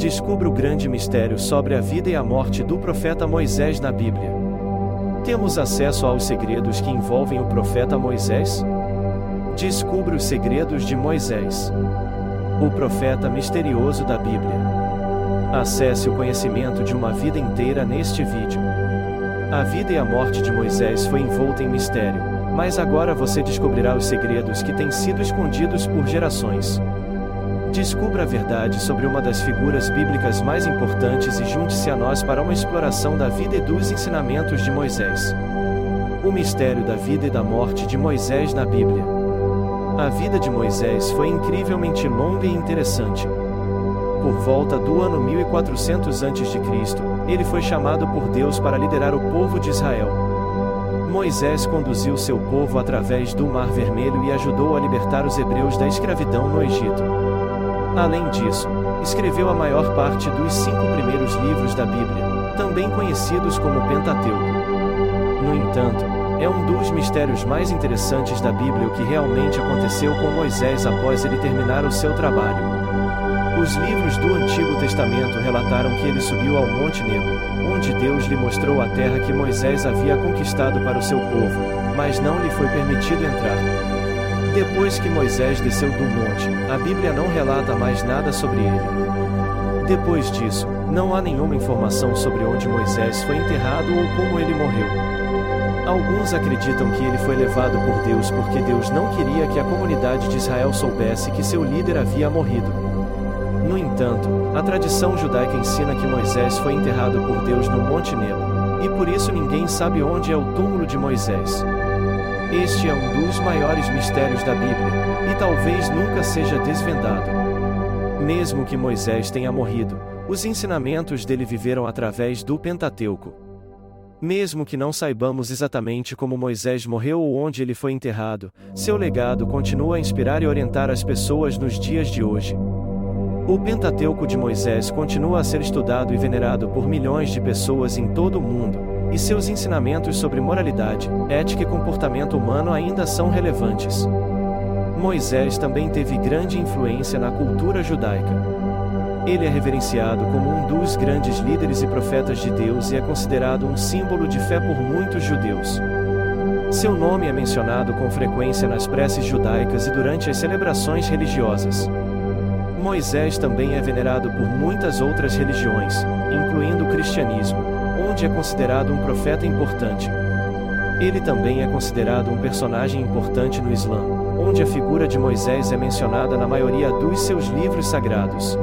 Descubra o grande mistério sobre a vida e a morte do profeta Moisés na Bíblia. Temos acesso aos segredos que envolvem o profeta Moisés? Descubra os segredos de Moisés, o profeta misterioso da Bíblia. Acesse o conhecimento de uma vida inteira neste vídeo. A vida e a morte de Moisés foi envolta em mistério, mas agora você descobrirá os segredos que têm sido escondidos por gerações. Descubra a verdade sobre uma das figuras bíblicas mais importantes e junte-se a nós para uma exploração da vida e dos ensinamentos de Moisés. O mistério da vida e da morte de Moisés na Bíblia. A vida de Moisés foi incrivelmente longa e interessante. Por volta do ano 1400 a.C., ele foi chamado por Deus para liderar o povo de Israel. Moisés conduziu seu povo através do Mar Vermelho e ajudou a libertar os hebreus da escravidão no Egito. Além disso, escreveu a maior parte dos cinco primeiros livros da Bíblia, também conhecidos como Pentateuco. No entanto, é um dos mistérios mais interessantes da Bíblia o que realmente aconteceu com Moisés após ele terminar o seu trabalho. Os livros do Antigo Testamento relataram que ele subiu ao Monte Nebo, onde Deus lhe mostrou a terra que Moisés havia conquistado para o seu povo, mas não lhe foi permitido entrar. Depois que Moisés desceu do monte, a Bíblia não relata mais nada sobre ele. Depois disso, não há nenhuma informação sobre onde Moisés foi enterrado ou como ele morreu. Alguns acreditam que ele foi levado por Deus porque Deus não queria que a comunidade de Israel soubesse que seu líder havia morrido. No entanto, a tradição judaica ensina que Moisés foi enterrado por Deus no Monte Nebo, e por isso ninguém sabe onde é o túmulo de Moisés. Este é um dos maiores mistérios da Bíblia, e talvez nunca seja desvendado. Mesmo que Moisés tenha morrido, os ensinamentos dele viveram através do Pentateuco. Mesmo que não saibamos exatamente como Moisés morreu ou onde ele foi enterrado, seu legado continua a inspirar e orientar as pessoas nos dias de hoje. O Pentateuco de Moisés continua a ser estudado e venerado por milhões de pessoas em todo o mundo, e seus ensinamentos sobre moralidade, ética e comportamento humano ainda são relevantes. Moisés também teve grande influência na cultura judaica. Ele é reverenciado como um dos grandes líderes e profetas de Deus e é considerado um símbolo de fé por muitos judeus. Seu nome é mencionado com frequência nas preces judaicas e durante as celebrações religiosas. Moisés também é venerado por muitas outras religiões, incluindo o cristianismo onde é considerado um profeta importante. Ele também é considerado um personagem importante no Islã, onde a figura de Moisés é mencionada na maioria dos seus livros sagrados.